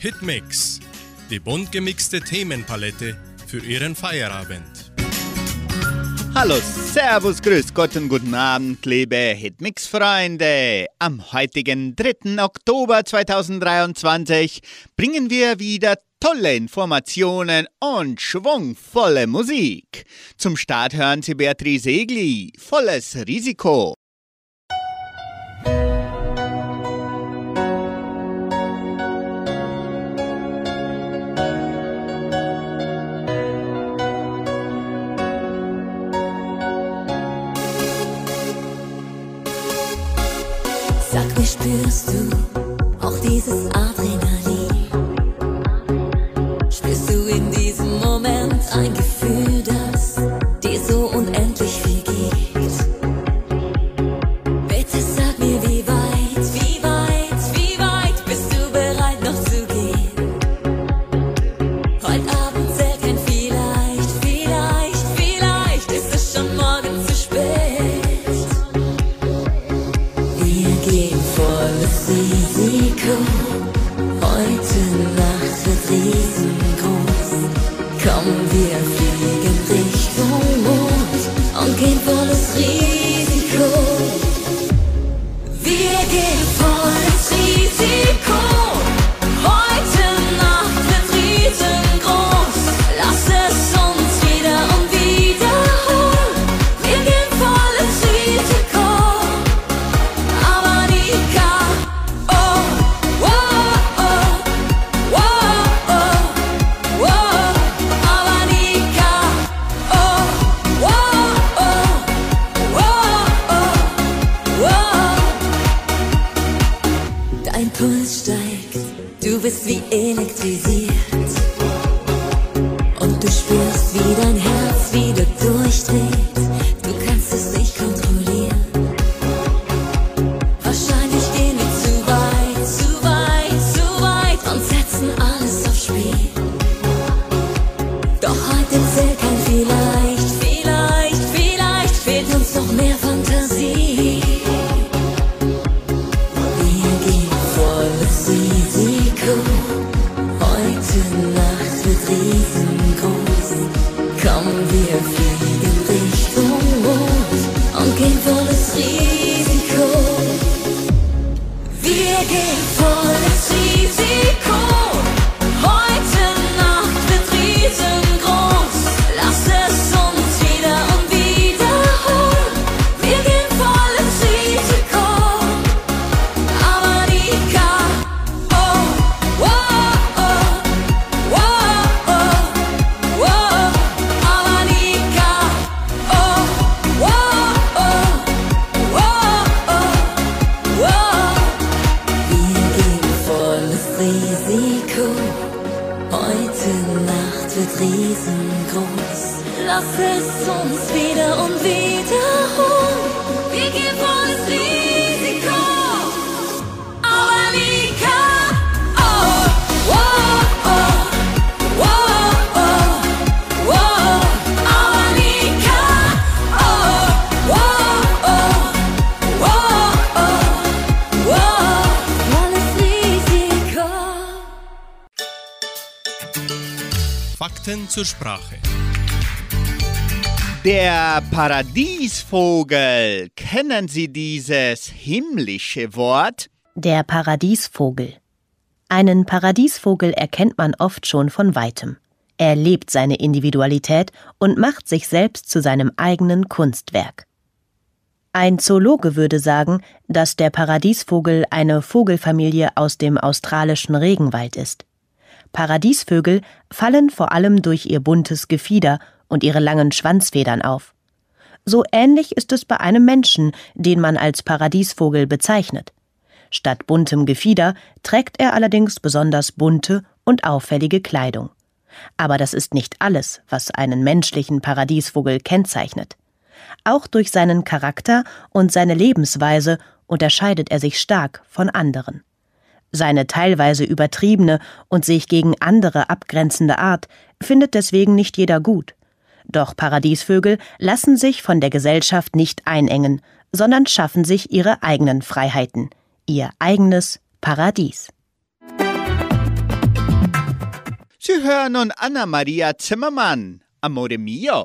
Hitmix, die bunt gemixte Themenpalette für Ihren Feierabend. Hallo, Servus, Grüß Gott und guten Abend, liebe Hitmix-Freunde. Am heutigen 3. Oktober 2023 bringen wir wieder tolle Informationen und schwungvolle Musik. Zum Start hören Sie Beatrice Egli, volles Risiko. Spürst du auch dieses Adrenalin? Fakten zur Sprache. Der Paradiesvogel. Kennen Sie dieses himmlische Wort? Der Paradiesvogel. Einen Paradiesvogel erkennt man oft schon von weitem. Er lebt seine Individualität und macht sich selbst zu seinem eigenen Kunstwerk. Ein Zoologe würde sagen, dass der Paradiesvogel eine Vogelfamilie aus dem australischen Regenwald ist. Paradiesvögel fallen vor allem durch ihr buntes Gefieder und ihre langen Schwanzfedern auf. So ähnlich ist es bei einem Menschen, den man als Paradiesvogel bezeichnet. Statt buntem Gefieder trägt er allerdings besonders bunte und auffällige Kleidung. Aber das ist nicht alles, was einen menschlichen Paradiesvogel kennzeichnet. Auch durch seinen Charakter und seine Lebensweise unterscheidet er sich stark von anderen. Seine teilweise übertriebene und sich gegen andere abgrenzende Art findet deswegen nicht jeder gut. Doch Paradiesvögel lassen sich von der Gesellschaft nicht einengen, sondern schaffen sich ihre eigenen Freiheiten, ihr eigenes Paradies. Sie hören nun Anna Maria Zimmermann, Amore mio.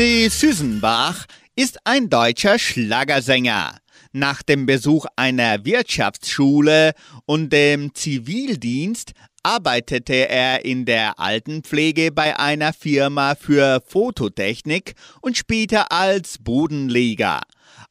C. Süsenbach ist ein deutscher Schlagersänger. Nach dem Besuch einer Wirtschaftsschule und dem Zivildienst arbeitete er in der Altenpflege bei einer Firma für Fototechnik und später als Bodenleger.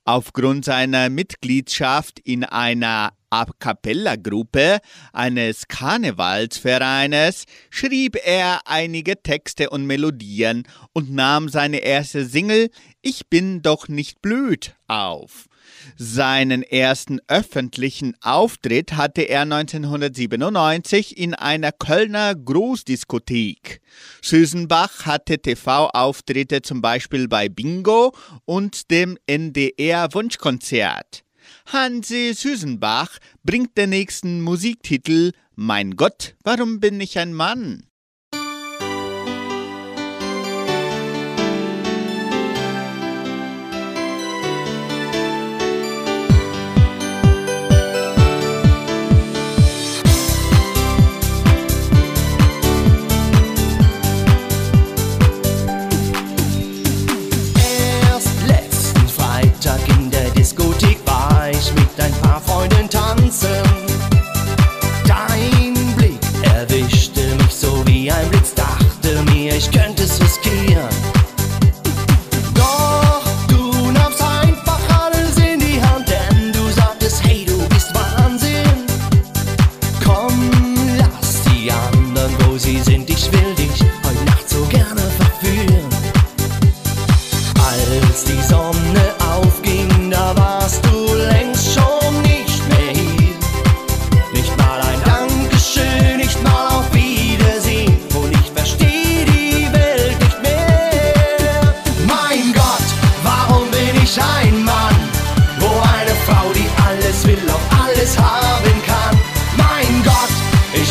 Aufgrund seiner Mitgliedschaft in einer A Cappella-Gruppe eines Karnevalsvereines schrieb er einige Texte und Melodien und nahm seine erste Single Ich bin doch nicht blöd auf. Seinen ersten öffentlichen Auftritt hatte er 1997 in einer Kölner Großdiskothek. Süßenbach hatte TV-Auftritte zum Beispiel bei Bingo und dem NDR Wunschkonzert. Hansi Süßenbach bringt den nächsten Musiktitel Mein Gott, warum bin ich ein Mann?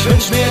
Wünsch mir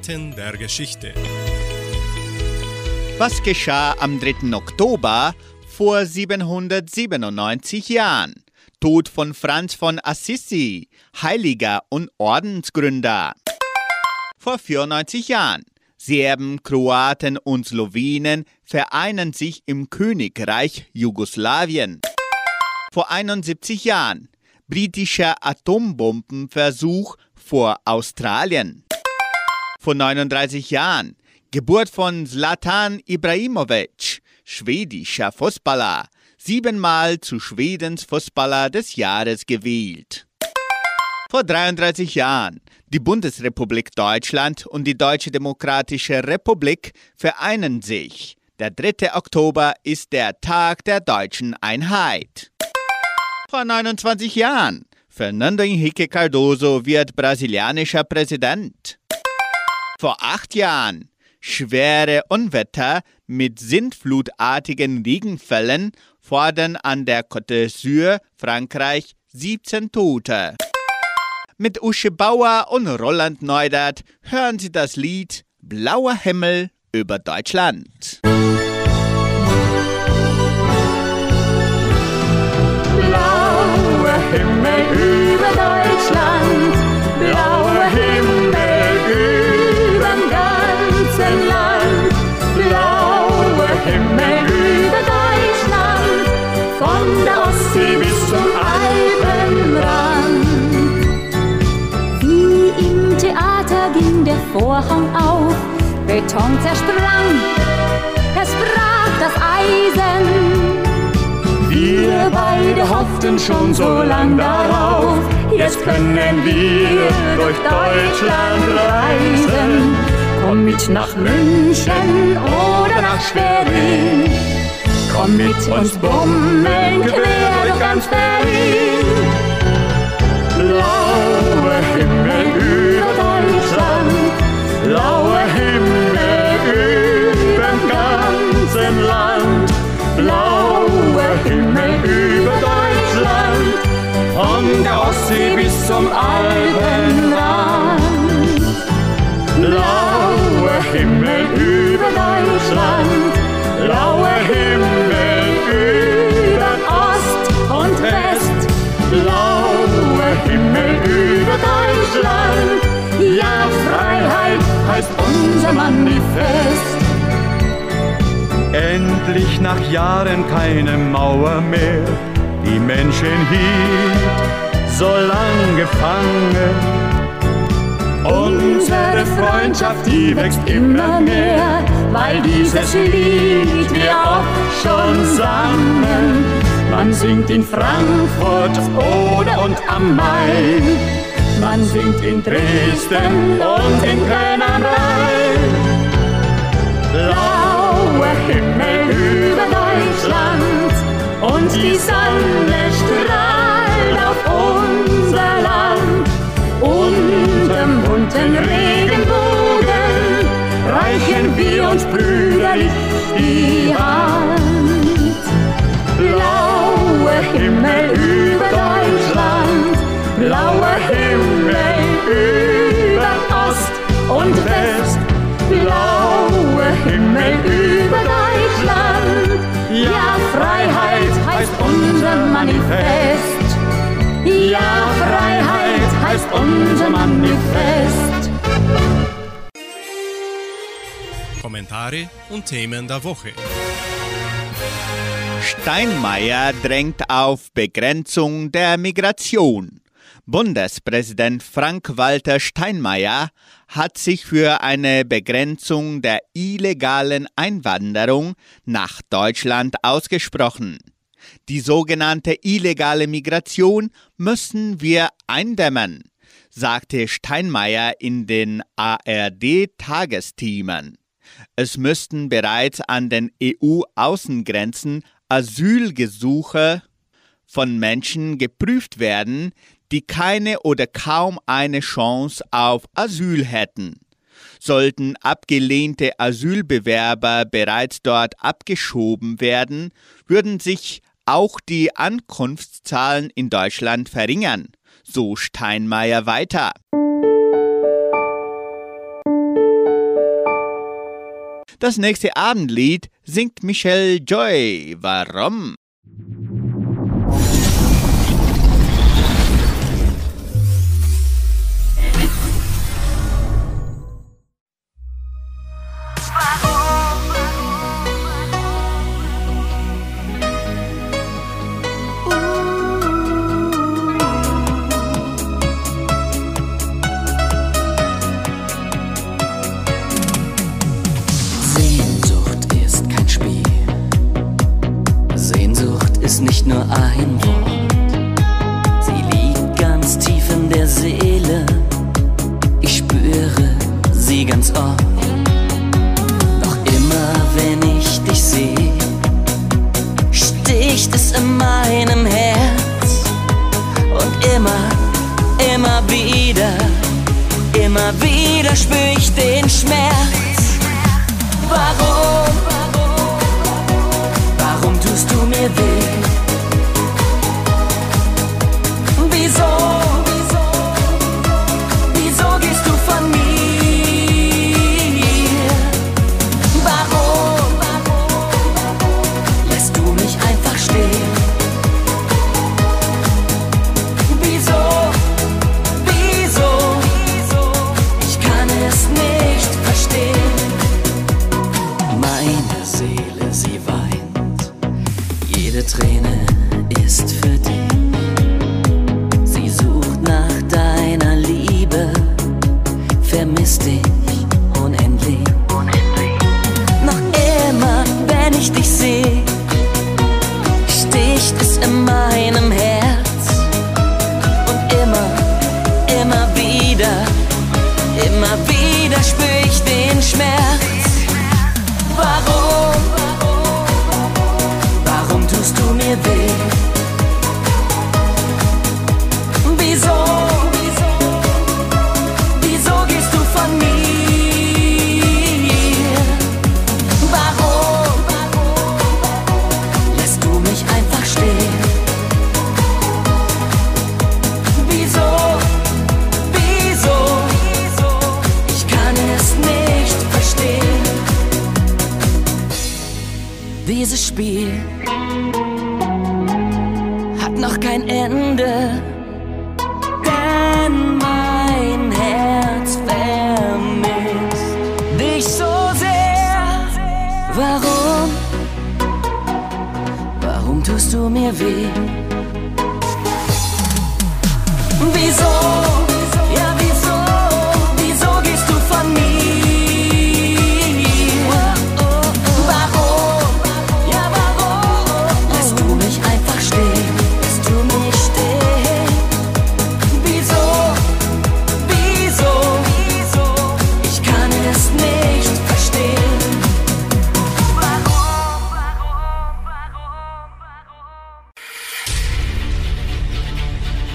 Eckdaten der Geschichte. Was geschah am 3. Oktober vor 797 Jahren? Tod von Franz von Assisi, Heiliger und Ordensgründer. Vor 94 Jahren. Serben, Kroaten und Slowenen vereinen sich im Königreich Jugoslawien. Vor 71 Jahren. Britischer Atombombenversuch vor Australien. Vor 39 Jahren. Geburt von Zlatan Ibrahimovic, schwedischer Fußballer, siebenmal zu Schwedens Fußballer des Jahres gewählt. Vor 33 Jahren. Die Bundesrepublik Deutschland und die Deutsche Demokratische Republik vereinen sich. Der 3. Oktober ist der Tag der deutschen Einheit. Vor 29 Jahren. Fernando Henrique Cardoso wird brasilianischer Präsident. Vor acht Jahren. Schwere Unwetter mit sintflutartigen Regenfällen fordern an der Côte d'Azur, Frankreich, 17 Tote. Mit Usche Bauer und Roland Neudert hören Sie das Lied Blauer Himmel über Deutschland. Blauer Himmel über Deutschland, blauer Vorhang auf, Beton zersprang, es brach das Eisen. Wir beide hofften schon so lang darauf, jetzt können wir durch Deutschland reisen. Komm mit nach München oder nach Schwerin, komm mit uns bummeln quer durch ganz Berlin. Zum Alpenrand. Blauer Himmel über Deutschland, blauer Himmel über Ost und West, blauer Himmel über Deutschland, ja frei heißt unser Manifest. Endlich nach Jahren keine Mauer mehr, die Menschen hielt so lang gefangen. Unsere Freundschaft, die wächst immer mehr, weil dieses Lied wir oft schon sangen. Man singt in Frankfurt oder und am Main, man singt in Dresden und in Köln am Rhein. Blauer Himmel über Deutschland und die Sonne bunten Regenbogen reichen wir uns brüderlich die Hand. Blauer Himmel über Deutschland, blauer Himmel über Ost und West, blauer Himmel über Deutschland. Ja, Freiheit heißt unser Manifest. Ja, Freiheit heißt unser Manifest. Kommentare und Themen der Woche. Steinmeier drängt auf Begrenzung der Migration. Bundespräsident Frank-Walter Steinmeier hat sich für eine Begrenzung der illegalen Einwanderung nach Deutschland ausgesprochen. Die sogenannte illegale Migration müssen wir eindämmen, sagte Steinmeier in den ARD-Tagesthemen. Es müssten bereits an den EU-Außengrenzen Asylgesuche von Menschen geprüft werden, die keine oder kaum eine Chance auf Asyl hätten. Sollten abgelehnte Asylbewerber bereits dort abgeschoben werden, würden sich auch die Ankunftszahlen in Deutschland verringern, so Steinmeier weiter. Das nächste Abendlied singt Michelle Joy. Warum? Ganz immer wenn ich dich sehe, sticht es in meinem Herz. Und immer, immer wieder, immer wieder spür ich den Schmerz. Warum Jede Träne ist für dich. Sie sucht nach deiner Liebe, vermisst dich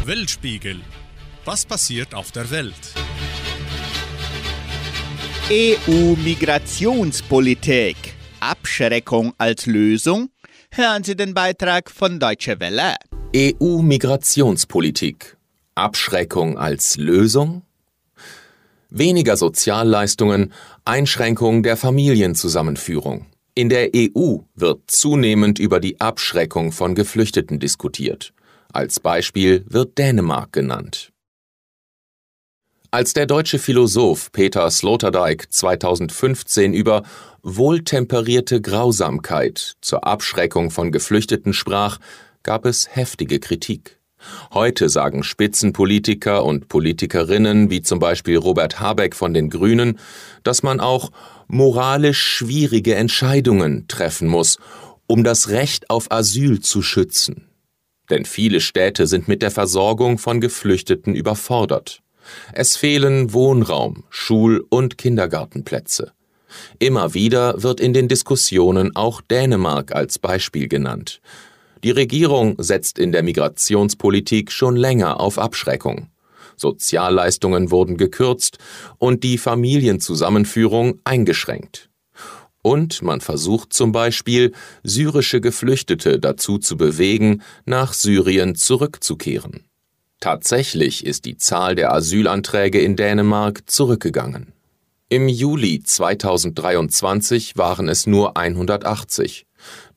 Weltspiegel. Was passiert auf der Welt? EU-Migrationspolitik. Abschreckung als Lösung? Hören Sie den Beitrag von Deutsche Welle. EU-Migrationspolitik. Abschreckung als Lösung? Weniger Sozialleistungen, Einschränkung der Familienzusammenführung. In der EU wird zunehmend über die Abschreckung von Geflüchteten diskutiert. Als Beispiel wird Dänemark genannt. Als der deutsche Philosoph Peter Sloterdijk 2015 über wohltemperierte Grausamkeit zur Abschreckung von Geflüchteten sprach, gab es heftige Kritik. Heute sagen Spitzenpolitiker und Politikerinnen wie zum Beispiel Robert Habeck von den Grünen, dass man auch moralisch schwierige Entscheidungen treffen muss, um das Recht auf Asyl zu schützen. Denn viele Städte sind mit der Versorgung von Geflüchteten überfordert. Es fehlen Wohnraum, Schul- und Kindergartenplätze. Immer wieder wird in den Diskussionen auch Dänemark als Beispiel genannt. Die Regierung setzt in der Migrationspolitik schon länger auf Abschreckung. Sozialleistungen wurden gekürzt und die Familienzusammenführung eingeschränkt. Und man versucht zum Beispiel, syrische Geflüchtete dazu zu bewegen, nach Syrien zurückzukehren. Tatsächlich ist die Zahl der Asylanträge in Dänemark zurückgegangen. Im Juli 2023 waren es nur 180.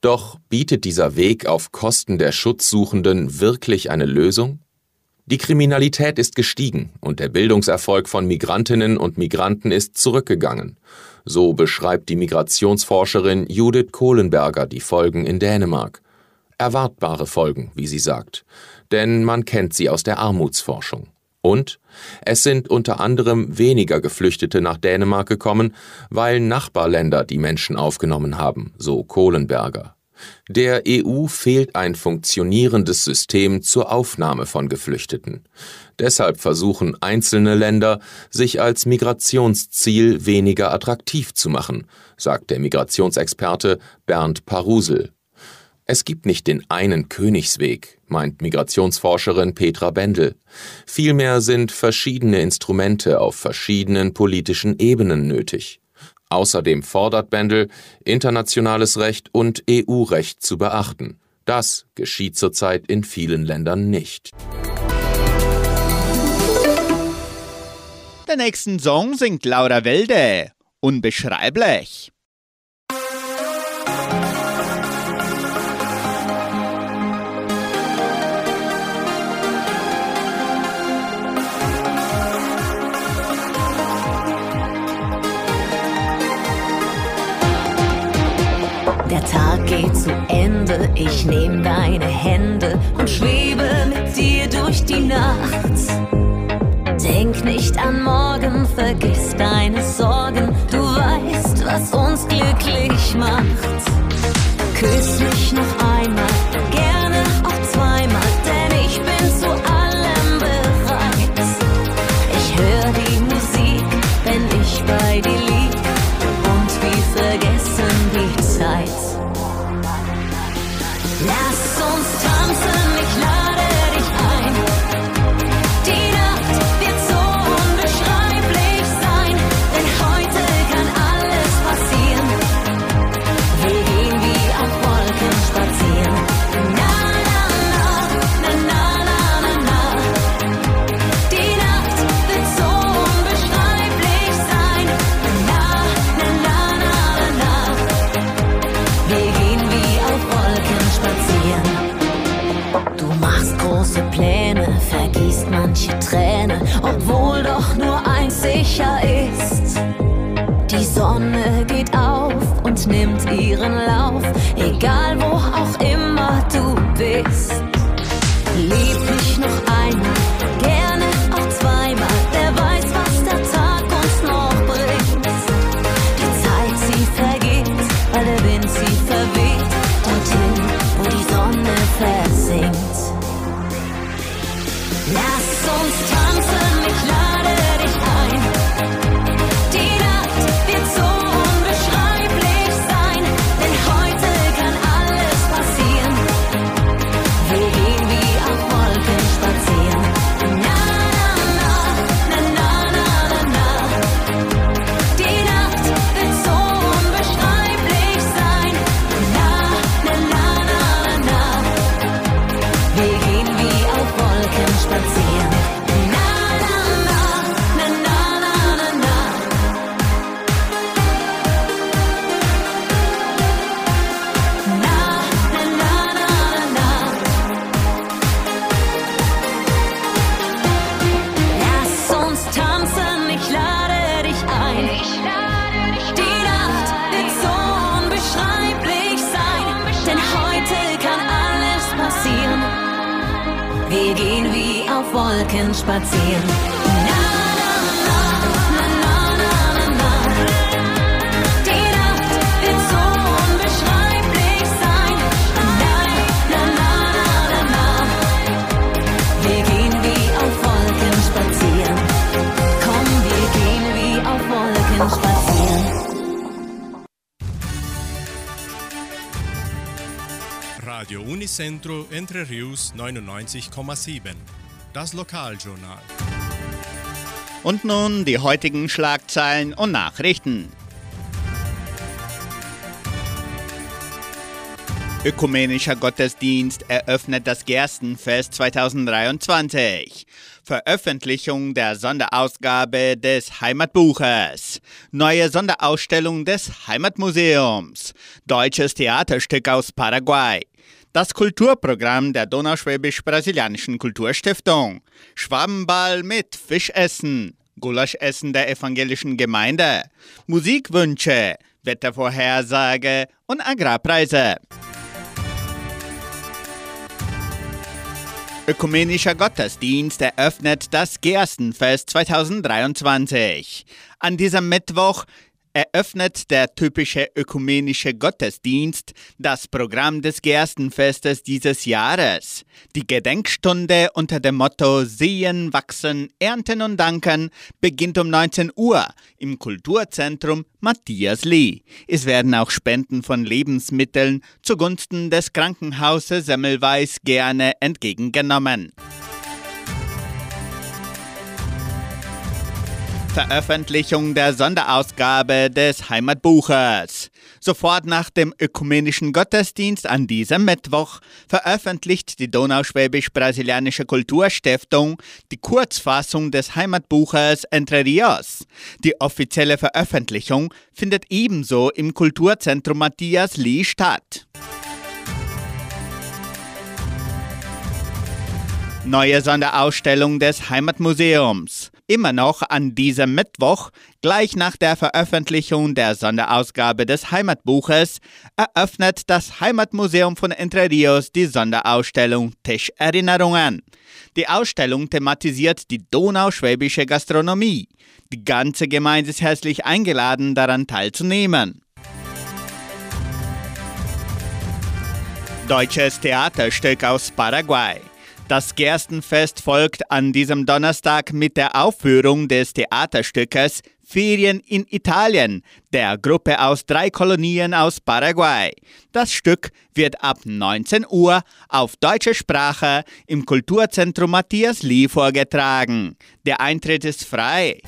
Doch bietet dieser Weg auf Kosten der Schutzsuchenden wirklich eine Lösung? Die Kriminalität ist gestiegen und der Bildungserfolg von Migrantinnen und Migranten ist zurückgegangen. So beschreibt die Migrationsforscherin Judith Kohlenberger die Folgen in Dänemark. Erwartbare Folgen, wie sie sagt, denn man kennt sie aus der Armutsforschung. Und es sind unter anderem weniger Geflüchtete nach Dänemark gekommen, weil Nachbarländer die Menschen aufgenommen haben, so Kohlenberger. Der EU fehlt ein funktionierendes System zur Aufnahme von Geflüchteten. Deshalb versuchen einzelne Länder, sich als Migrationsziel weniger attraktiv zu machen, sagt der Migrationsexperte Bernd Parusel. Es gibt nicht den einen Königsweg, meint Migrationsforscherin Petra Bendel. Vielmehr sind verschiedene Instrumente auf verschiedenen politischen Ebenen nötig. Außerdem fordert Bendel, internationales Recht und EU-Recht zu beachten. Das geschieht zurzeit in vielen Ländern nicht. Den nächsten Song singt Laura Welde. Unbeschreiblich. Der Tag geht zu Ende, ich nehm deine Hände und schwebe mit dir durch die Nacht. Denk nicht an morgen, vergiss deine Sorgen, du weißt, was uns glücklich macht. Küss mich noch spazieren. Die Nacht wird so unbeschreiblich sein. Na. Wir gehen wie auf Wolken spazieren. Komm, wir gehen wie auf Wolken spazieren. Radio Unicentro Entre Rius 99,7. Das Lokaljournal. Und nun die heutigen Schlagzeilen und Nachrichten. Ökumenischer Gottesdienst eröffnet das Gerstenfest 2023. Veröffentlichung der Sonderausgabe des Heimatbuches. Neue Sonderausstellung des Heimatmuseums. Deutsches Theaterstück aus Paraguay. Das Kulturprogramm der Donauschwäbisch-Brasilianischen Kulturstiftung. Schwabenball mit Fischessen. Gulaschessen der evangelischen Gemeinde. Musikwünsche. Wettervorhersage und Agrarpreise. Ökumenischer Gottesdienst eröffnet das Gerstenfest 2023. An diesem Mittwoch eröffnet der typische ökumenische Gottesdienst das Programm des Gerstenfestes dieses Jahres. Die Gedenkstunde unter dem Motto Sehen, Wachsen, Ernten und Danken beginnt um 19 Uhr im Kulturzentrum Matthias Lee. Es werden auch Spenden von Lebensmitteln zugunsten des Krankenhauses Semmelweis gerne entgegengenommen. Veröffentlichung der Sonderausgabe des Heimatbuches. Sofort nach dem ökumenischen Gottesdienst an diesem Mittwoch veröffentlicht die Donauschwäbisch-Brasilianische Kulturstiftung die Kurzfassung des Heimatbuches Entre Rios. Die offizielle Veröffentlichung findet ebenso im Kulturzentrum Matthias Lee statt. Neue Sonderausstellung des Heimatmuseums. Immer noch an diesem Mittwoch, gleich nach der Veröffentlichung der Sonderausgabe des Heimatbuches, eröffnet das Heimatmuseum von Entre Rios die Sonderausstellung Tischerinnerungen. Die Ausstellung thematisiert die donauschwäbische Gastronomie. Die ganze Gemeinde ist herzlich eingeladen, daran teilzunehmen. Deutsches Theaterstück aus Paraguay. Das Gerstenfest folgt an diesem Donnerstag mit der Aufführung des Theaterstückes Ferien in Italien der Gruppe aus drei Kolonien aus Paraguay. Das Stück wird ab 19 Uhr auf deutsche Sprache im Kulturzentrum Matthias Lee vorgetragen. Der Eintritt ist frei.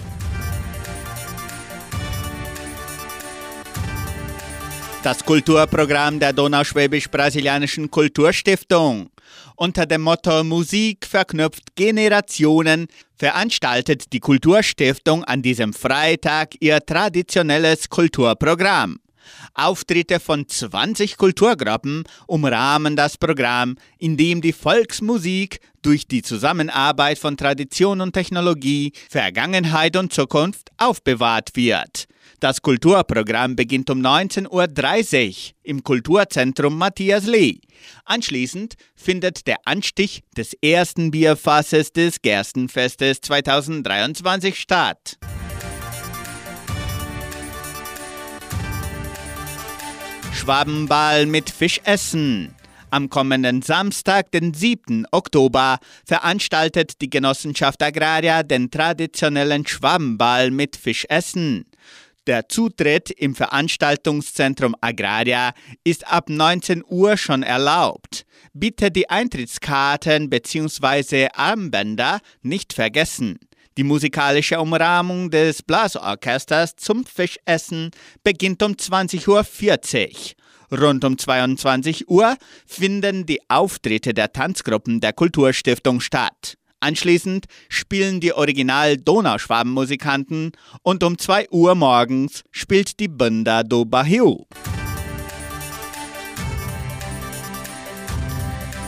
Das Kulturprogramm der Donauschwäbisch-Brasilianischen Kulturstiftung. Unter dem Motto Musik verknüpft Generationen veranstaltet die Kulturstiftung an diesem Freitag ihr traditionelles Kulturprogramm. Auftritte von 20 Kulturgruppen umrahmen das Programm, in dem die Volksmusik durch die Zusammenarbeit von Tradition und Technologie, Vergangenheit und Zukunft aufbewahrt wird. Das Kulturprogramm beginnt um 19.30 Uhr im Kulturzentrum Matthias Lee. Anschließend findet der Anstich des ersten Bierfasses des Gerstenfestes 2023 statt. Schwabenball mit Fischessen. Am kommenden Samstag, den 7. Oktober, veranstaltet die Genossenschaft Agraria den traditionellen Schwabenball mit Fischessen. Der Zutritt im Veranstaltungszentrum Agraria ist ab 19 Uhr schon erlaubt. Bitte die Eintrittskarten bzw. Armbänder nicht vergessen. Die musikalische Umrahmung des Blasorchesters zum Fischessen beginnt um 20.40 Uhr. Rund um 22 Uhr finden die Auftritte der Tanzgruppen der Kulturstiftung statt. Anschließend spielen die Original-Donauschwaben-Musikanten und um 2 Uhr morgens spielt die Bunda do Barril.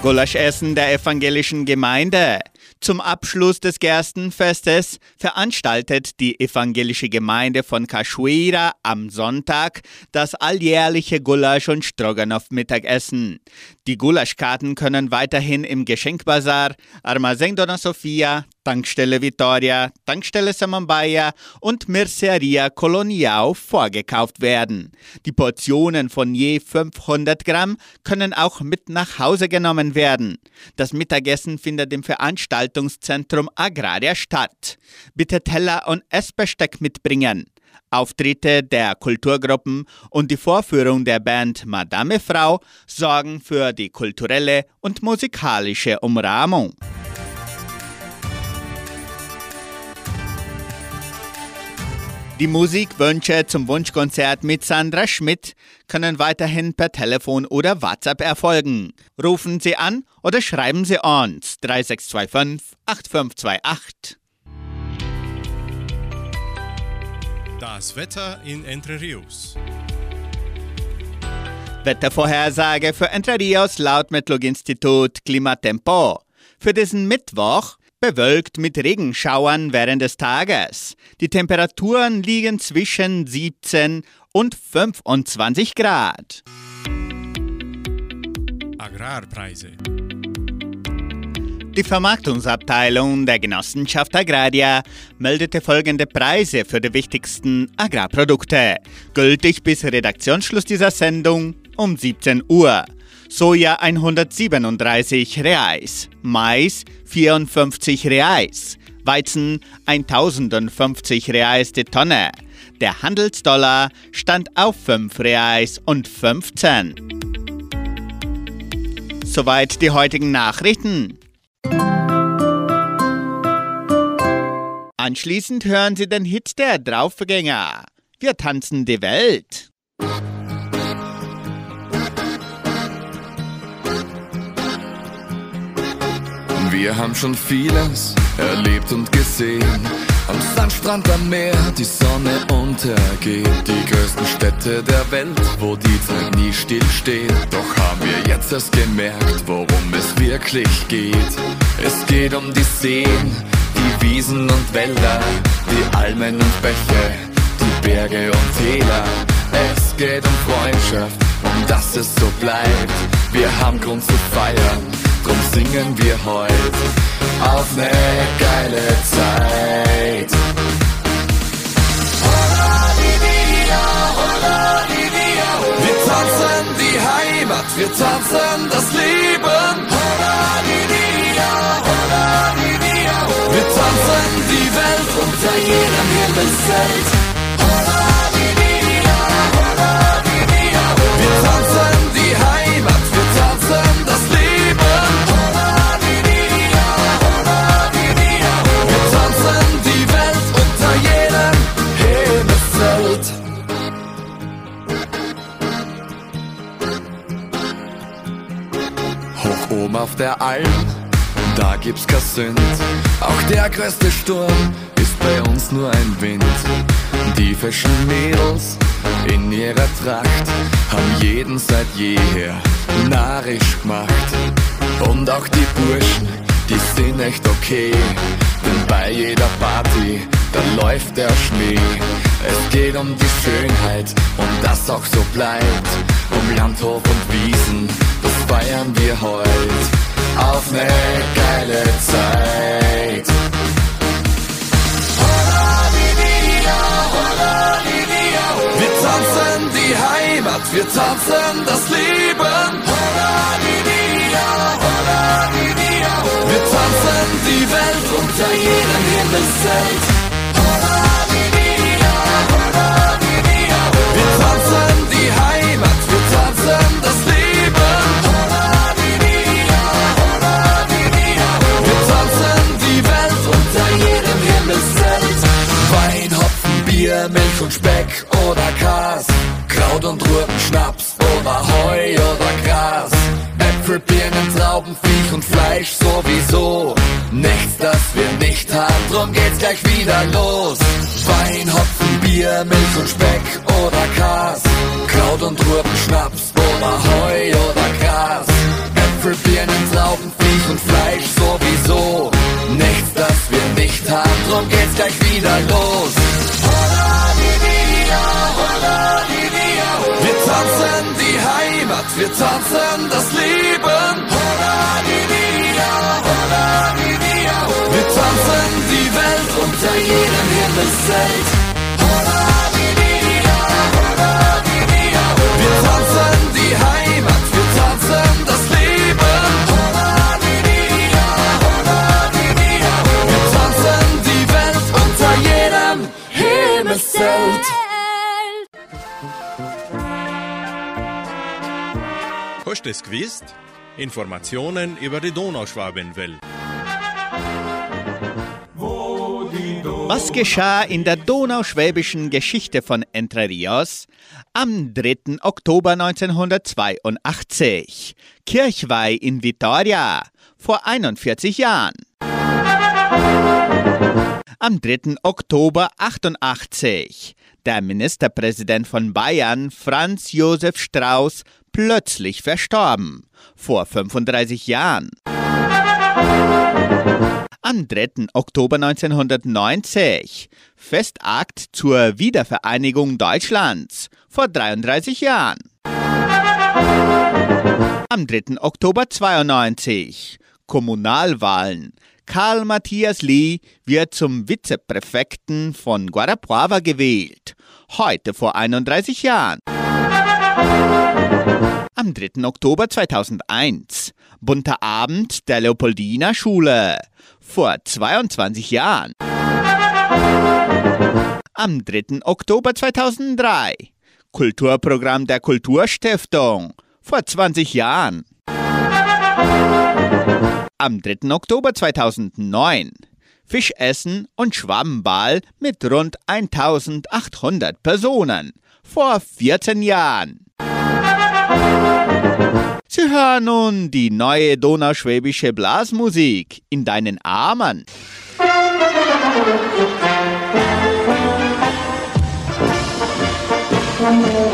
Gulaschessen der evangelischen Gemeinde. Zum Abschluss des Gerstenfestes veranstaltet die evangelische Gemeinde von Cachoeira am Sonntag das alljährliche Gulasch- und Stroganoff-Mittagessen. Die Gulaschkarten können weiterhin im Geschenkbazar, Armazém Dona Sofia, Tankstelle Vitoria, Tankstelle Samambaia und Merceria Colonial vorgekauft werden. Die Portionen von je 500 Gramm können auch mit nach Hause genommen werden. Das Mittagessen findet im Veranstaltungszentrum Agraria statt. Bitte Teller und Essbesteck mitbringen. Auftritte der Kulturgruppen und die Vorführung der Band Madame Frau sorgen für die kulturelle und musikalische Umrahmung. Die Musikwünsche zum Wunschkonzert mit Sandra Schmidt können weiterhin per Telefon oder WhatsApp erfolgen. Rufen Sie an oder schreiben Sie uns 3625 8528. Das Wetter in Entre Rios. Wettervorhersage für Entre Rios laut Metlog-Institut Klimatempo. Für diesen Mittwoch bewölkt mit Regenschauern während des Tages. Die Temperaturen liegen zwischen 17 und 25 Grad. Agrarpreise. Die Vermarktungsabteilung der Genossenschaft Agraria meldete folgende Preise für die wichtigsten Agrarprodukte, gültig bis Redaktionsschluss dieser Sendung um 17 Uhr. Soja 137 Reais, Mais 54 Reais, Weizen 1050 Reais die Tonne. Der Handelsdollar stand auf 5 Reais und 15. Soweit die heutigen Nachrichten. Anschließend hören Sie den Hit der Draufgänger. Wir tanzen die Welt. Wir haben schon vieles erlebt und gesehen. Am Sandstrand am Meer die Sonne untergeht. Die größten Städte der Welt, wo die Zeit nie stillsteht. Doch haben wir jetzt erst gemerkt, worum es wirklich geht. Es geht um die Seen, die Wiesen und Wälder, die Almen und Bäche, die Berge und Täler. Es geht um Freundschaft, um dass es so bleibt. Wir haben Grund zu feiern, drum singen wir heute auf ne geile Zeit. Wir tanzen die Heimat, wir tanzen das Leben. Wir tanzen die Welt unter jedem Himmelszelt. Auf der Alm da gibt's kein Sünd. Auch der größte Sturm ist bei uns nur ein Wind. Die feschen Mädels in ihrer Tracht haben jeden seit jeher narrisch gemacht. Und auch die Burschen, die sind echt okay. Denn bei jeder Party, da läuft der Schnee. Es geht um die Schönheit und das auch so bleibt. Um Landhof und Wiesen, feiern wir heut. Auf ne geile Zeit. Wir tanzen die Heimat, wir tanzen das Leben. Wir tanzen die Welt unter jedem Himmelszelt. Wir tanzen die Heimat, wir tanzen das Milch und Speck oder Kas. Kraut und Ruten, Schnaps oder Heu oder Gras. Äpfel, Birnen, Trauben, Viech und Fleisch sowieso. Nichts, das wir nicht haben, drum geht's gleich wieder los. Wein, Hopfen, Bier, Milch und Speck oder Kas. Kraut und Ruten, Schnaps oder Heu oder Gras. Äpfel, Birnen, Trauben, Viech und Fleisch sowieso. Nichts, das wir nicht haben, drum geht's gleich wieder los. Wir tanzen die Heimat, wir tanzen das Leben. Wir tanzen die Welt unter jedem Himmelszelt. Himmelszelt. Hast du es gewusst? Informationen über die Donauschwabenwelle. Was geschah in der donauschwäbischen Geschichte von Entre Rios? Am 3. Oktober 1982. Kirchweih in Vitoria. Vor 41 Jahren. Am 3. Oktober 88. Der Ministerpräsident von Bayern, Franz Josef Strauß, plötzlich verstorben. Vor 35 Jahren. Am 3. Oktober 1990 Festakt zur Wiedervereinigung Deutschlands vor 33 Jahren. Am 3. Oktober 92 Kommunalwahlen. Karl Matthias Lee wird zum Vizepräfekten von Guarapuava gewählt. Heute vor 31 Jahren. Am 3. Oktober 2001 Bunter Abend der Leopoldina Schule vor 22 Jahren. Am 3. Oktober 2003 Kulturprogramm der Kulturstiftung vor 20 Jahren am 3. Oktober 2009. Fischessen und Schwammball mit rund 1800 Personen. Vor 14 Jahren. Sie hören nun die neue donauschwäbische Blasmusik in deinen Armen. Musik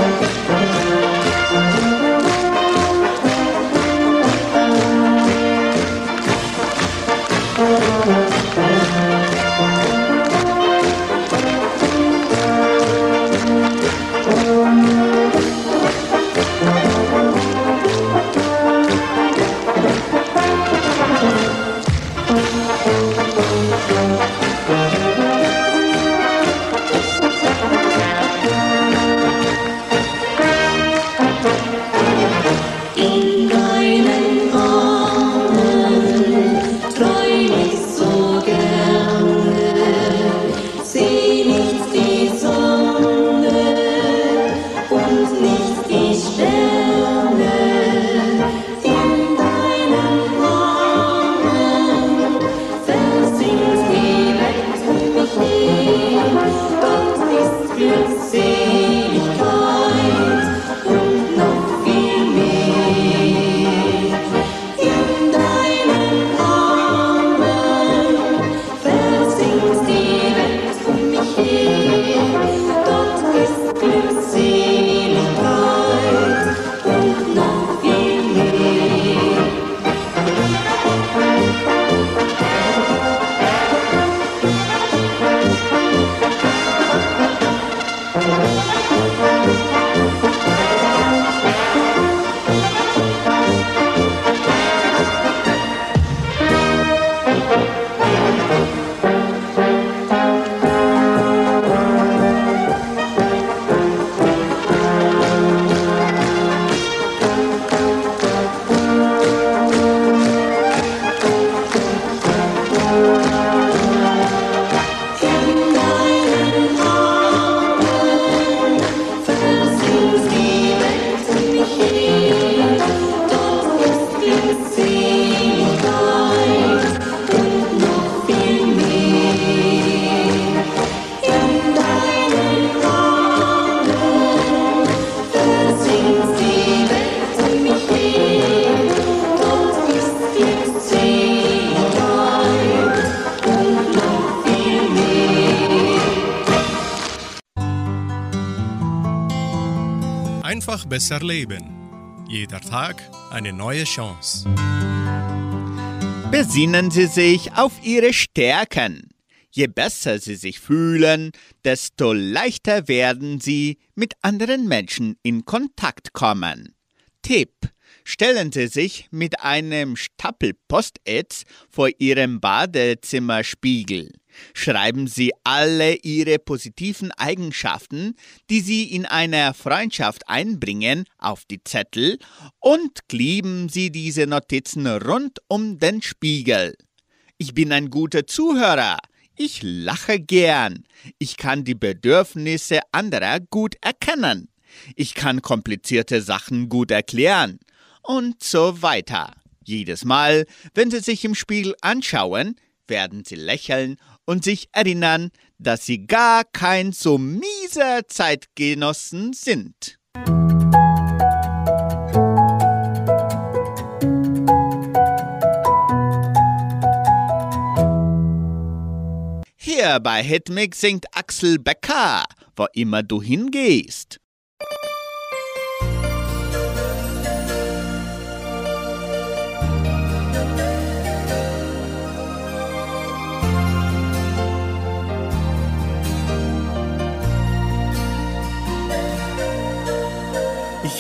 besser leben. Jeder Tag eine neue Chance. Besinnen Sie sich auf Ihre Stärken. Je besser Sie sich fühlen, desto leichter werden Sie mit anderen Menschen in Kontakt kommen. Tipp. Stellen Sie sich mit einem Stapel Post-its vor Ihrem Badezimmerspiegel. Schreiben Sie alle Ihre positiven Eigenschaften, die Sie in einer Freundschaft einbringen, auf die Zettel und kleben Sie diese Notizen rund um den Spiegel. Ich bin ein guter Zuhörer. Ich lache gern. Ich kann die Bedürfnisse anderer gut erkennen. Ich kann komplizierte Sachen gut erklären. Und so weiter. Jedes Mal, wenn Sie sich im Spiegel anschauen, werden Sie lächeln und sich erinnern, dass Sie gar kein so mieser Zeitgenossen sind. Hier bei Hitmix singt Axel Becker, wo immer du hingehst.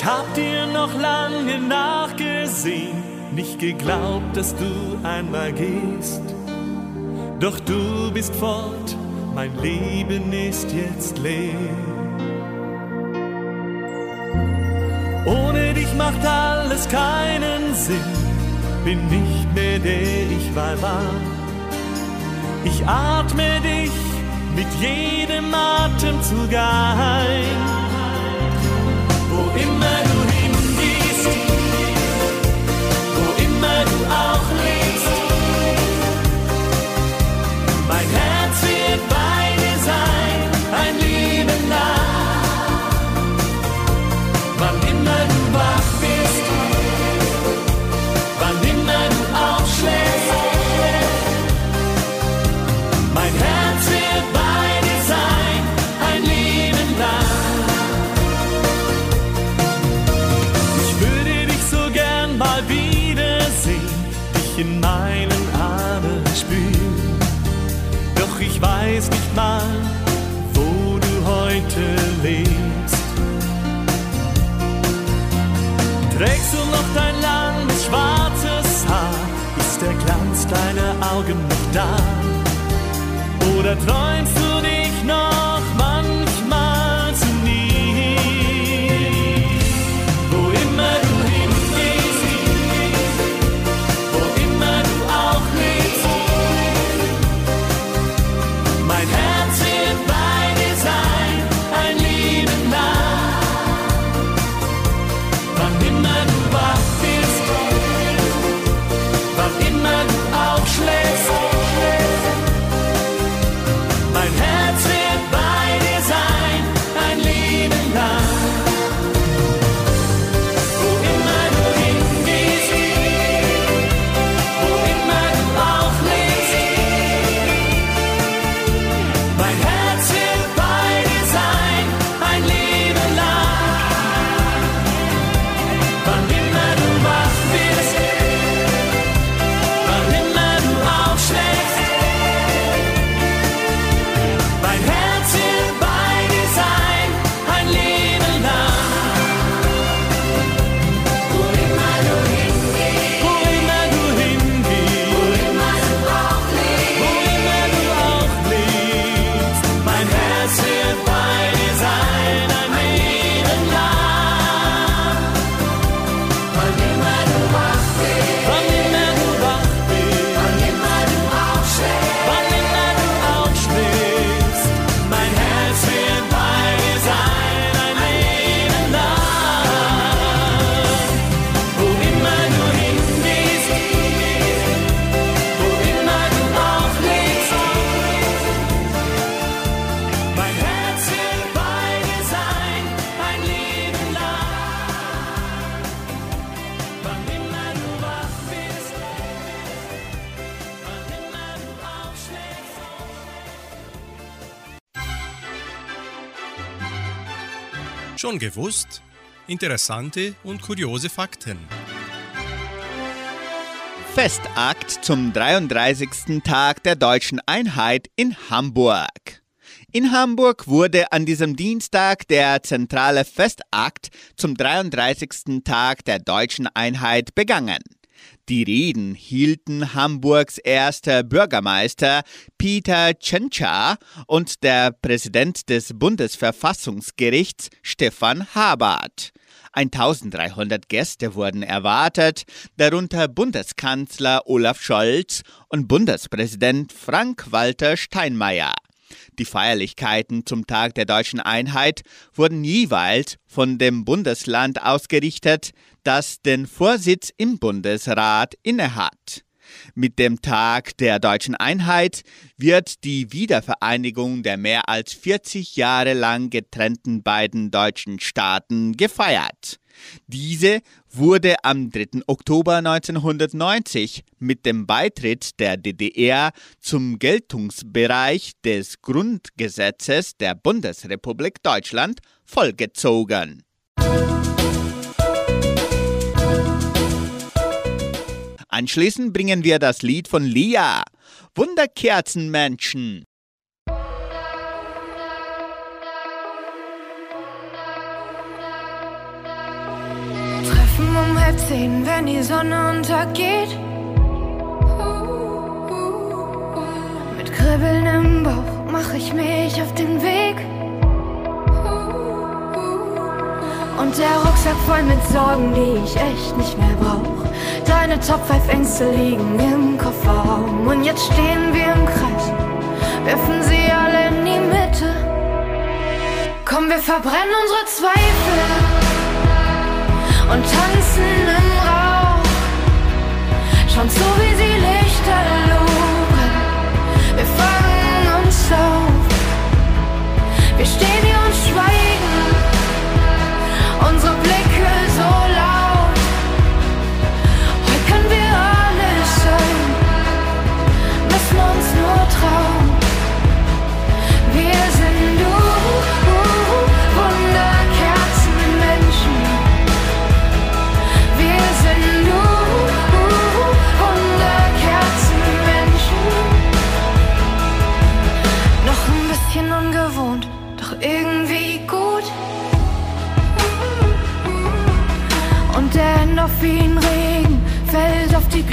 Hab dir noch lange nachgesehen, nicht geglaubt, dass du einmal gehst. Doch du bist fort, mein Leben ist jetzt leer. Ohne dich macht alles keinen Sinn, bin nicht mehr der ich mal war. Ich atme dich mit jedem Atemzug ein. Wo immer auch Oder träumst du dich noch Schon gewusst? interessante und kuriose Fakten. Festakt zum 33. Tag der deutschen Einheit in Hamburg. In Hamburg wurde an diesem Dienstag der zentrale Festakt zum 33. Tag der deutschen Einheit begangen. Die Reden hielten Hamburgs erster Bürgermeister Peter Tschentscher und der Präsident des Bundesverfassungsgerichts Stefan Habart. 1300 Gäste wurden erwartet, darunter Bundeskanzler Olaf Scholz und Bundespräsident Frank-Walter Steinmeier. Die Feierlichkeiten zum Tag der deutschen Einheit wurden jeweils von dem Bundesland ausgerichtet, das den Vorsitz im Bundesrat innehat. Mit dem Tag der deutschen Einheit wird die Wiedervereinigung der mehr als 40 Jahre lang getrennten beiden deutschen Staaten gefeiert. Diese wurde am 3. Oktober 1990 mit dem Beitritt der DDR zum Geltungsbereich des Grundgesetzes der Bundesrepublik Deutschland vollgezogen. Anschließend bringen wir das Lied von Lia, Wunderkerzenmenschen. Treffen um halb zehn, wenn die Sonne untergeht. Mit Kribbeln im Bauch mach ich mich auf den Weg. Und der Rucksack voll mit Sorgen, die ich echt nicht mehr brauch. Deine Top 5 Ängste liegen im Kofferraum. Und jetzt stehen wir im Kreis, werfen sie alle in die Mitte. Komm, wir verbrennen unsere Zweifel und tanzen im Rauch. Schauen zu, wie sie Lichter lugern. Wir fangen uns auf. Wir stehen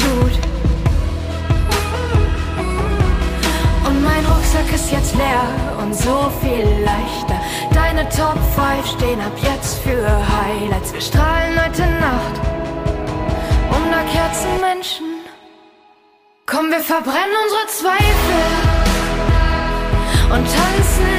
Glut. Und mein Rucksack ist jetzt leer und so viel leichter. Deine Top 5 stehen ab jetzt für Highlights. Wir strahlen heute Nacht. Wunderkerzenmenschen. Komm, wir verbrennen unsere Zweifel und tanzen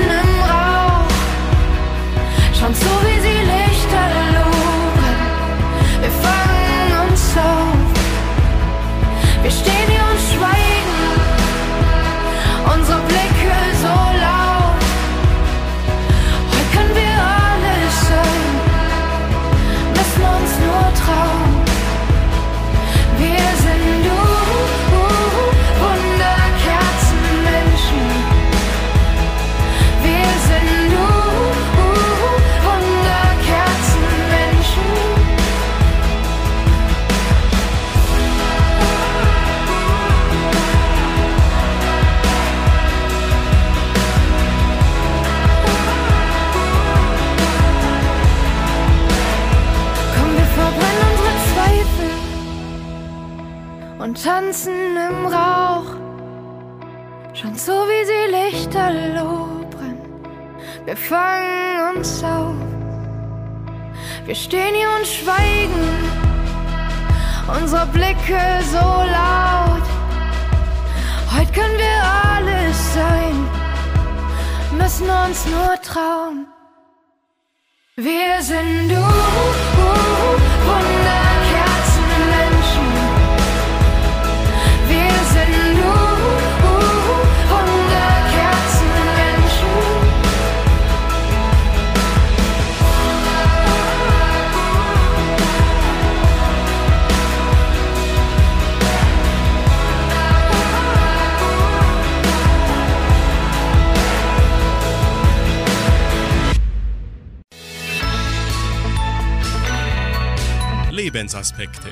Lebensaspekte.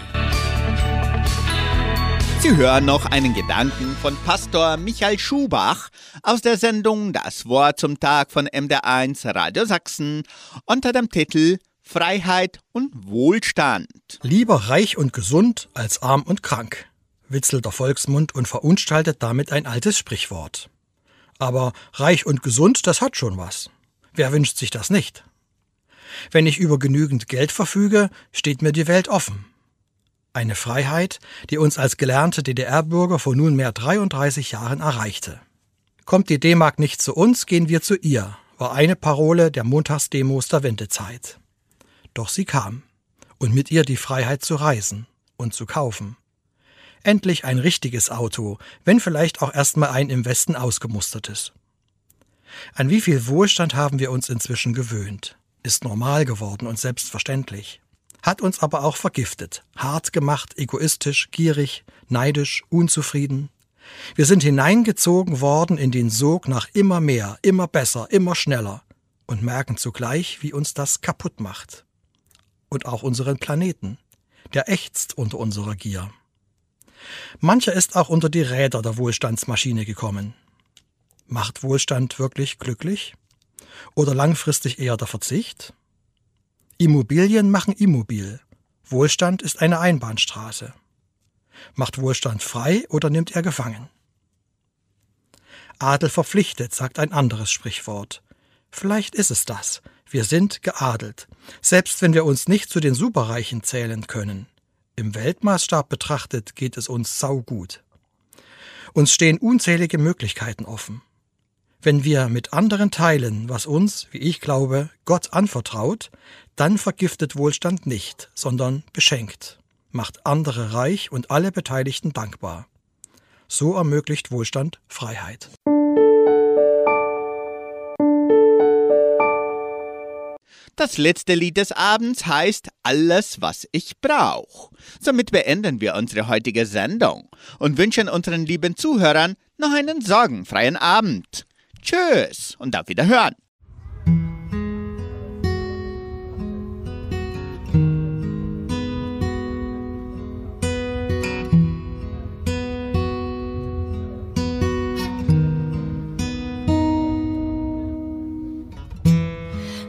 Sie hören noch einen Gedanken von Pastor Michael Schubach aus der Sendung Das Wort zum Tag von MDR1 Radio Sachsen unter dem Titel Freiheit und Wohlstand. Lieber reich und gesund als arm und krank, witzelt der Volksmund und verunstaltet damit ein altes Sprichwort. Aber reich und gesund, das hat schon was. Wer wünscht sich das nicht? Wenn ich über genügend Geld verfüge, steht mir die Welt offen. Eine Freiheit, die uns als gelernte DDR-Bürger vor nunmehr 33 Jahren erreichte. Kommt die D-Mark nicht zu uns, gehen wir zu ihr, war eine Parole der Montagsdemos der Wendezeit. Doch sie kam. Und mit ihr die Freiheit zu reisen und zu kaufen. Endlich ein richtiges Auto, wenn vielleicht auch erstmal ein im Westen ausgemustertes. An wie viel Wohlstand haben wir uns inzwischen gewöhnt, ist normal geworden und selbstverständlich hat uns aber auch vergiftet, hart gemacht, egoistisch, gierig, neidisch, unzufrieden. Wir sind hineingezogen worden in den Sog nach immer mehr, immer besser, immer schneller und merken zugleich, wie uns das kaputt macht. Und auch unseren Planeten. Der ächzt unter unserer Gier. Mancher ist auch unter die Räder der Wohlstandsmaschine gekommen. Macht Wohlstand wirklich glücklich? Oder langfristig eher der Verzicht? Immobilien machen immobil. Wohlstand ist eine Einbahnstraße. Macht Wohlstand frei oder nimmt er gefangen? Adel verpflichtet, sagt ein anderes Sprichwort. Vielleicht ist es das. Wir sind geadelt, selbst wenn wir uns nicht zu den Superreichen zählen können. Im Weltmaßstab betrachtet geht es uns saugut. Uns stehen unzählige Möglichkeiten offen. Wenn wir mit anderen teilen, was uns, wie ich glaube, Gott anvertraut, dann vergiftet Wohlstand nicht, sondern beschenkt, macht andere reich und alle Beteiligten dankbar. So ermöglicht Wohlstand Freiheit. Das letzte Lied des Abends heißt Alles, was ich brauch. Somit beenden wir unsere heutige Sendung und wünschen unseren lieben Zuhörern noch einen sorgenfreien Abend. Tschüss und auf Wiederhören.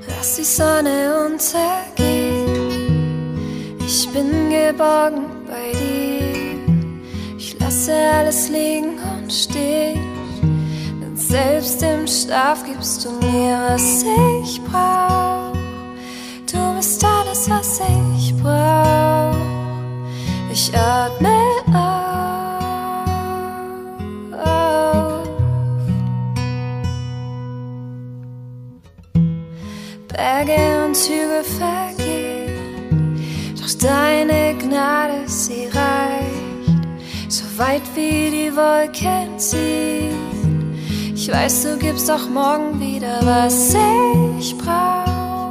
Lass die Sonne untergehen. Ich bin geborgen bei dir. Ich lasse alles liegen und stehen. Selbst im Schlaf gibst du mir, was ich brauch. Du bist alles, was ich brauch. Ich atme auf. Berge und Hügel vergehen, doch deine Gnade, sie reicht, so weit wie die Wolken ziehen. Ich weiß, du gibst auch morgen wieder, was ich brauch.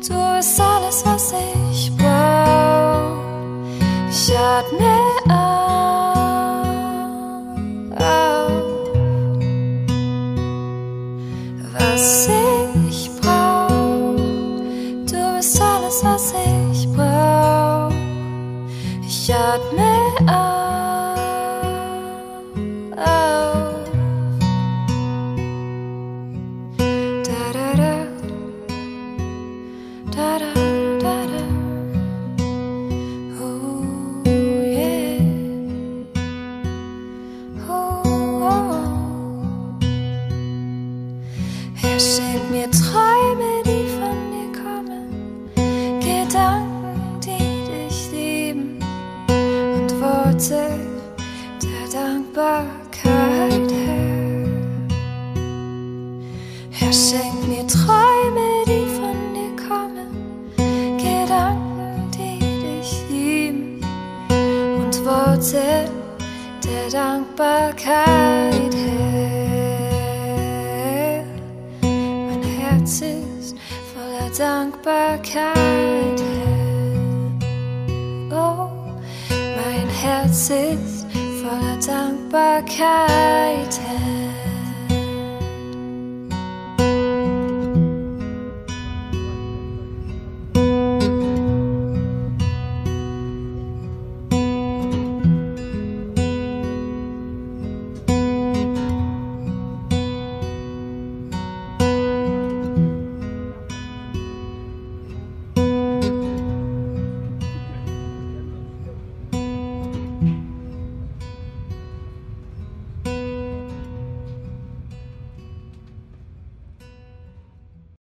Du bist alles, was ich brauch. Ich atme auf. Was ich